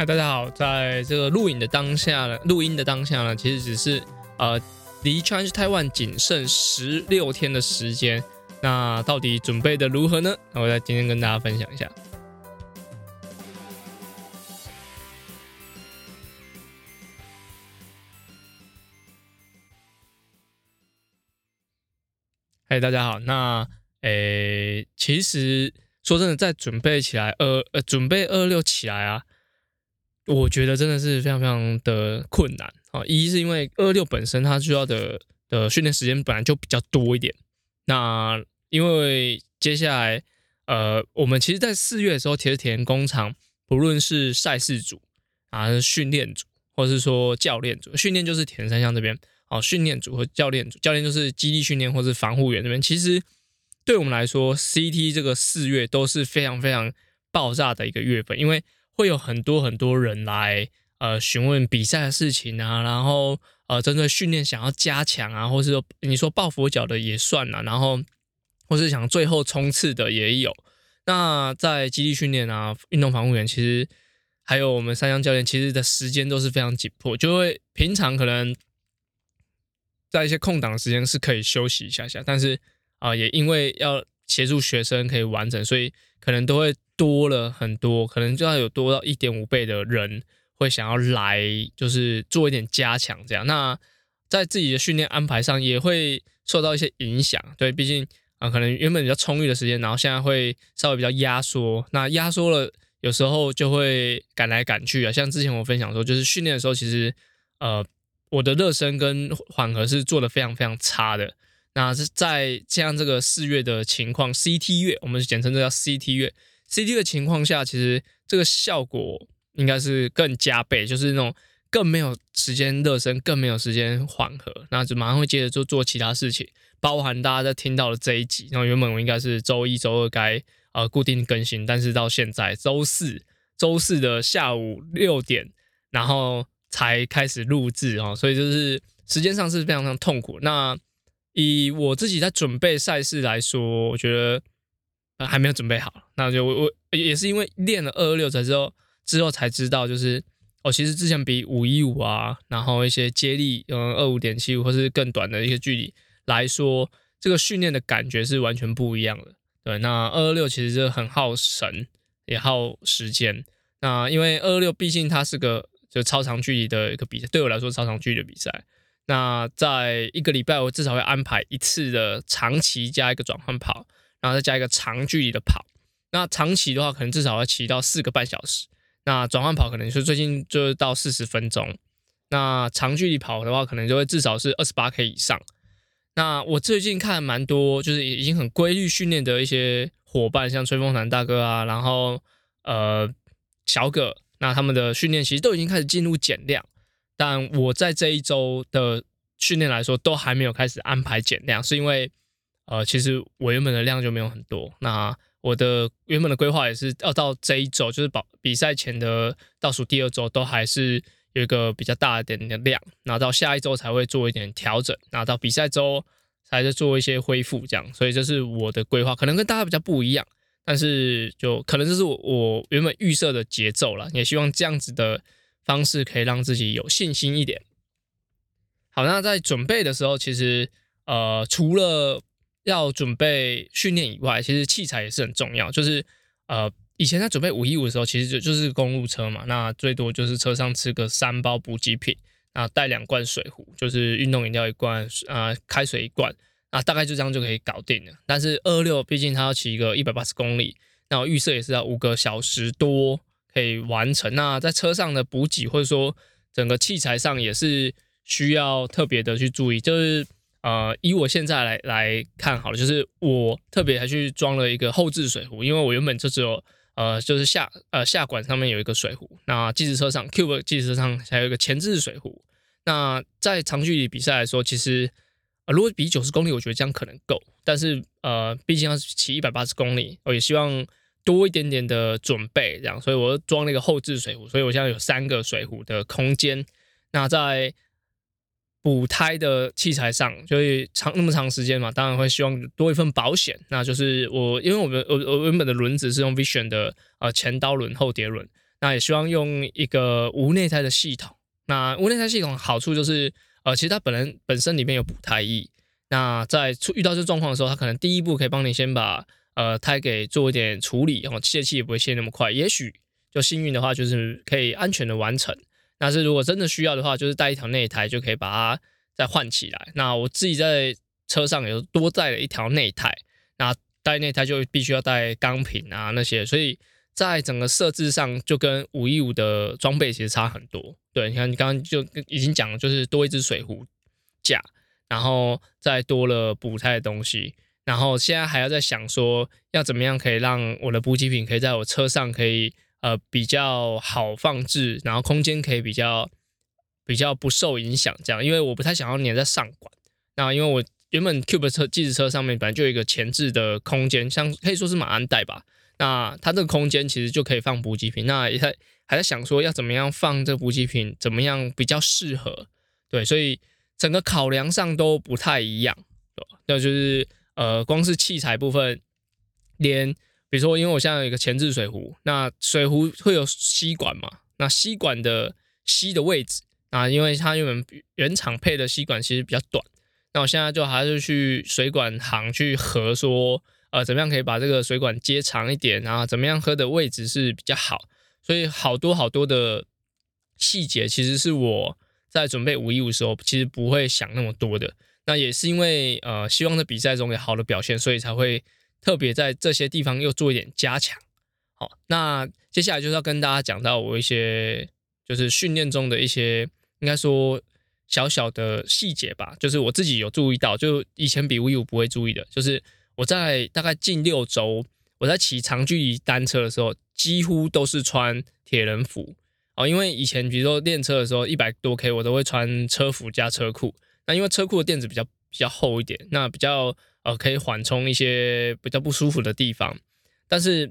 嗨，大家好，在这个录影的当下呢，录音的当下呢，其实只是呃离 Change Taiwan 仅剩十六天的时间。那到底准备的如何呢？那我在今天跟大家分享一下。嗨，大家好。那诶，其实说真的，在准备起来二呃准备二六起来啊。我觉得真的是非常非常的困难啊！一是因为二六本身它需要的的训练时间本来就比较多一点，那因为接下来呃，我们其实，在四月的时候，铁田工厂不论是赛事组啊、训练组，或者是说教练组，训练就是田三项这边哦，训练组和教练组，教练就是基地训练或是防护员这边，其实对我们来说，CT 这个四月都是非常非常爆炸的一个月份，因为。会有很多很多人来呃询问比赛的事情啊，然后呃针对训练想要加强啊，或是说你说抱佛脚的也算了，然后或是想最后冲刺的也有。那在基地训练啊，运动防护员其实还有我们三项教练，其实的时间都是非常紧迫，就会平常可能在一些空档时间是可以休息一下下，但是啊也因为要协助学生可以完成，所以可能都会。多了很多，可能就要有多到一点五倍的人会想要来，就是做一点加强这样。那在自己的训练安排上也会受到一些影响，对，毕竟啊，可能原本比较充裕的时间，然后现在会稍微比较压缩。那压缩了，有时候就会赶来赶去啊。像之前我分享说，就是训练的时候，其实呃，我的热身跟缓和是做的非常非常差的。那是在这样这个四月的情况，CT 月，我们简称这叫 CT 月。CT 的情况下，其实这个效果应该是更加倍，就是那种更没有时间热身，更没有时间缓和，那就马上会接着就做其他事情，包含大家在听到的这一集。然后原本我应该是周一、周二该呃固定更新，但是到现在周四、周四的下午六点，然后才开始录制啊，所以就是时间上是非常非常痛苦。那以我自己在准备赛事来说，我觉得。还没有准备好，那就我我也是因为练了二二六才之后之后才知道，就是哦，其实之前比五一五啊，然后一些接力，嗯，二五点七五或是更短的一些距离来说，这个训练的感觉是完全不一样的。对，那二二六其实是很耗神，也耗时间。那因为二二六毕竟它是个就超长距离的一个比赛，对我来说超长距离的比赛。那在一个礼拜，我至少会安排一次的长期加一个转换跑。然后再加一个长距离的跑，那长骑的话可能至少要骑到四个半小时，那转换跑可能是最近就是到四十分钟，那长距离跑的话可能就会至少是二十八 K 以上。那我最近看蛮多就是已经很规律训练的一些伙伴，像吹风男大哥啊，然后呃小葛，那他们的训练其实都已经开始进入减量，但我在这一周的训练来说都还没有开始安排减量，是因为。呃，其实我原本的量就没有很多，那我的原本的规划也是要到这一周，就是保比赛前的倒数第二周，都还是有一个比较大一点的量，那到下一周才会做一点调整，那到比赛周才是做一些恢复，这样，所以这是我的规划，可能跟大家比较不一样，但是就可能这是我我原本预设的节奏了，也希望这样子的方式可以让自己有信心一点。好，那在准备的时候，其实呃，除了要准备训练以外，其实器材也是很重要。就是呃，以前在准备五一五的时候，其实就就是公路车嘛，那最多就是车上吃个三包补给品，啊，带两罐水壶，就是运动饮料一罐，啊，开水一罐，啊，大概就这样就可以搞定了。但是二六毕竟它要骑个一百八十公里，那我预设也是要五个小时多可以完成。那在车上的补给或者说整个器材上也是需要特别的去注意，就是。呃，以我现在来来看好了，就是我特别还去装了一个后置水壶，因为我原本就只有呃，就是下呃下管上面有一个水壶，那计时车上 Cube 计时车上还有一个前置水壶。那在长距离比赛来说，其实呃如果比九十公里，我觉得这样可能够，但是呃毕竟要骑一百八十公里，我也希望多一点点的准备，这样，所以我装了一个后置水壶，所以我现在有三个水壶的空间。那在补胎的器材上，就是长那么长时间嘛，当然会希望多一份保险。那就是我，因为我们我我原本的轮子是用 Vision 的呃前刀轮后碟轮，那也希望用一个无内胎的系统。那无内胎系统好处就是，呃，其实它本人本身里面有补胎液。那在出遇到这状况的时候，它可能第一步可以帮你先把呃胎给做一点处理，然后泄气也不会泄那么快。也许就幸运的话，就是可以安全的完成。但是如果真的需要的话，就是带一条内胎就可以把它再换起来。那我自己在车上也多带了一条内胎，那带内胎就必须要带钢瓶啊那些，所以在整个设置上就跟五一五的装备其实差很多。对，你看你刚刚就已经讲了，就是多一只水壶架，然后再多了补胎的东西，然后现在还要在想说要怎么样可以让我的补给品可以在我车上可以。呃，比较好放置，然后空间可以比较比较不受影响，这样，因为我不太想要粘在上管。那因为我原本 Cube 车计时车上面本来就有一个前置的空间，像可以说是马鞍带吧。那它这个空间其实就可以放补给品。那也在还在想说要怎么样放这补给品，怎么样比较适合？对，所以整个考量上都不太一样。对那就是呃，光是器材部分连。比如说，因为我现在有一个前置水壶，那水壶会有吸管嘛？那吸管的吸的位置啊，因为它原本原厂配的吸管其实比较短，那我现在就还是去水管行去和，说呃怎么样可以把这个水管接长一点，然后怎么样喝的位置是比较好。所以好多好多的细节，其实是我在准备五一五时候其实不会想那么多的。那也是因为呃希望在比赛中有好的表现，所以才会。特别在这些地方又做一点加强，好，那接下来就是要跟大家讲到我一些就是训练中的一些应该说小小的细节吧，就是我自己有注意到，就以前比 V 五不会注意的，就是我在大概近六周我在骑长距离单车的时候，几乎都是穿铁人服哦，因为以前比如说练车的时候一百多 K 我都会穿车服加车裤，那因为车库的垫子比较比较厚一点，那比较。呃，可以缓冲一些比较不舒服的地方，但是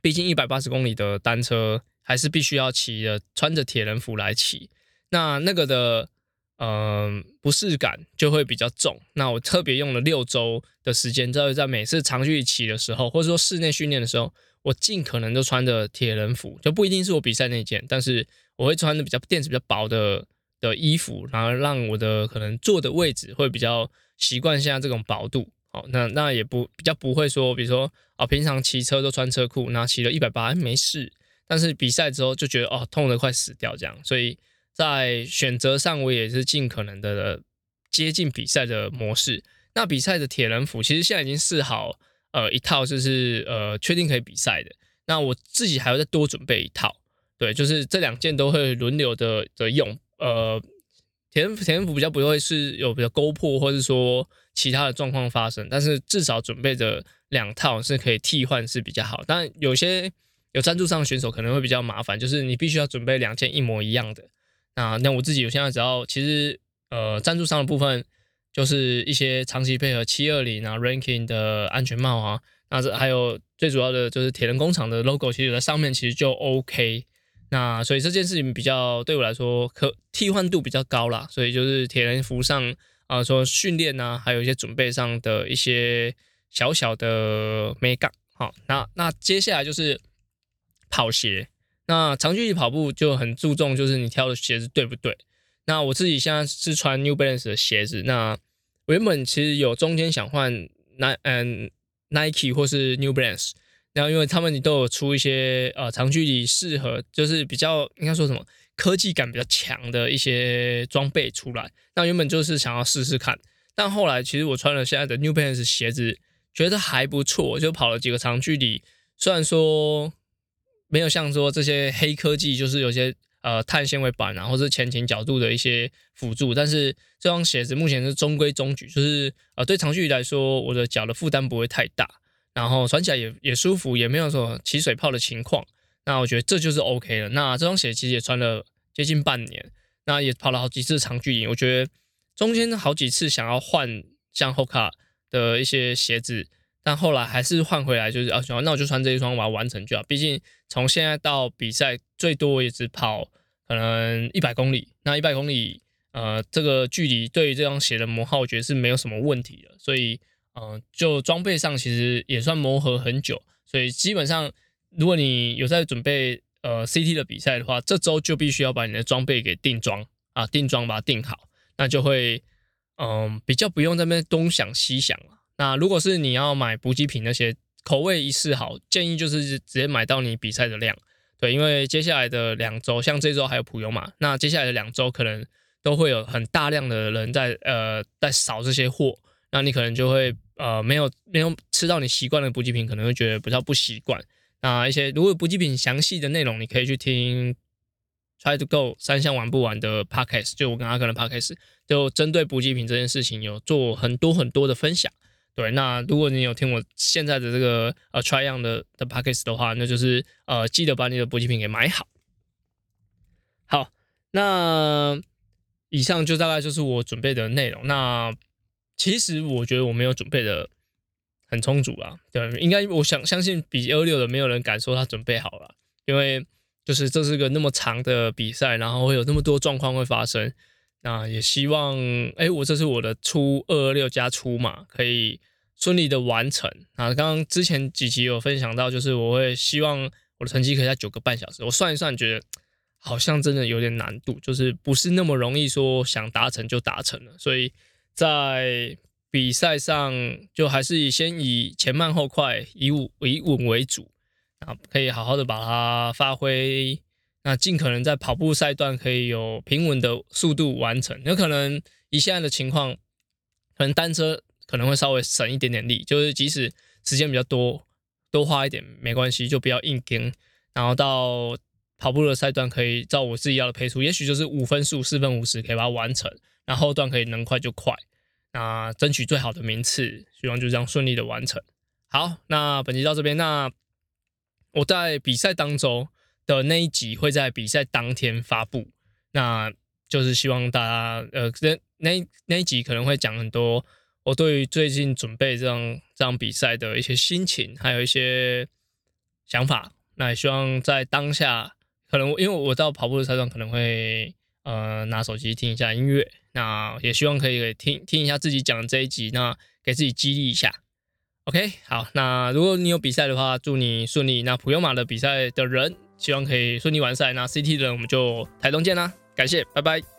毕竟一百八十公里的单车还是必须要骑的，穿着铁人服来骑，那那个的呃不适感就会比较重。那我特别用了六周的时间，在在每次长距离骑的时候，或者说室内训练的时候，我尽可能都穿着铁人服，就不一定是我比赛那件，但是我会穿的比较垫子比较薄的的衣服，然后让我的可能坐的位置会比较。习惯现在这种薄度，哦，那那也不比较不会说，比如说哦，平常骑车都穿车裤，那骑了一百八没事，但是比赛之后就觉得哦，痛得快死掉这样，所以在选择上我也是尽可能的接近比赛的模式。那比赛的铁人服其实现在已经试好，呃，一套就是呃确定可以比赛的。那我自己还要再多准备一套，对，就是这两件都会轮流的的用，呃。铁人铁人服比较不会是有比较勾破，或者说其他的状况发生，但是至少准备的两套是可以替换是比较好。但有些有赞助商的选手可能会比较麻烦，就是你必须要准备两件一模一样的。那那我自己我现在只要其实呃赞助商的部分就是一些长期配合七二零啊 Ranking 的安全帽啊，那这还有最主要的就是铁人工厂的 logo，其实有在上面其实就 OK。那所以这件事情比较对我来说可替换度比较高啦，所以就是铁人服上啊，说训练呐，还有一些准备上的一些小小的美感。好，那那接下来就是跑鞋。那长距离跑步就很注重就是你挑的鞋子对不对？那我自己现在是穿 New Balance 的鞋子。那我原本其实有中间想换 N 嗯 Nike 或是 New Balance。然后，因为他们都有出一些呃长距离适合，就是比较应该说什么科技感比较强的一些装备出来。那原本就是想要试试看，但后来其实我穿了现在的 New Balance 鞋子，觉得还不错，就跑了几个长距离。虽然说没有像说这些黑科技，就是有些呃碳纤维板啊，或者前倾角度的一些辅助，但是这双鞋子目前是中规中矩，就是呃对长距离来说，我的脚的负担不会太大。然后穿起来也也舒服，也没有说起水泡的情况。那我觉得这就是 OK 了。那这双鞋其实也穿了接近半年，那也跑了好几次长距离。我觉得中间好几次想要换像 Hoka 的一些鞋子，但后来还是换回来，就是啊，那我就穿这一双把它完成就好。毕竟从现在到比赛，最多也只跑可能一百公里。那一百公里，呃，这个距离对于这双鞋的磨耗，我觉得是没有什么问题的。所以。嗯，就装备上其实也算磨合很久，所以基本上如果你有在准备呃 CT 的比赛的话，这周就必须要把你的装备给定装啊，定装把它定好，那就会嗯比较不用在那边东想西想了。那如果是你要买补给品那些口味一试好，建议就是直接买到你比赛的量。对，因为接下来的两周，像这周还有普游嘛，那接下来的两周可能都会有很大量的人在呃在扫这些货，那你可能就会呃没有没有吃到你习惯的补给品，可能会觉得比较不习惯。那一些如果补给品详细的内容，你可以去听 Try to Go 三项玩不完的 Podcast，就我跟阿克的 Podcast，就针对补给品这件事情有做很多很多的分享。对，那如果你有听我现在的这个呃 try on 的的 package 的话，那就是呃记得把你的补给品给买好。好，那以上就大概就是我准备的内容。那其实我觉得我没有准备的很充足啊，对，应该我想相信比二六的没有人敢说他准备好了，因为就是这是个那么长的比赛，然后会有那么多状况会发生。那也希望，哎，我这是我的初二二六加初嘛，可以顺利的完成。啊，刚刚之前几集有分享到，就是我会希望我的成绩可以在九个半小时。我算一算，觉得好像真的有点难度，就是不是那么容易说想达成就达成了。所以在比赛上，就还是以先以前慢后快，以稳以稳为主，啊，可以好好的把它发挥。那尽可能在跑步赛段可以有平稳的速度完成。有可能以现在的情况，可能单车可能会稍微省一点点力，就是即使时间比较多，多花一点没关系，就不要硬跟。然后到跑步的赛段，可以照我自己要的配速，也许就是五分速、四分五十可以把它完成。然后段可以能快就快，那争取最好的名次，希望就这样顺利的完成。好，那本集到这边。那我在比赛当中。的那一集会在比赛当天发布，那就是希望大家呃，那那那一集可能会讲很多我对于最近准备这样这样比赛的一些心情，还有一些想法。那也希望在当下，可能因为我到跑步的车上可能会呃拿手机听一下音乐，那也希望可以听听一下自己讲的这一集，那给自己激励一下。OK，好，那如果你有比赛的话，祝你顺利。那普悠马的比赛的人。希望可以顺利完赛。那 CT 的人我们就台东见啦，感谢，拜拜。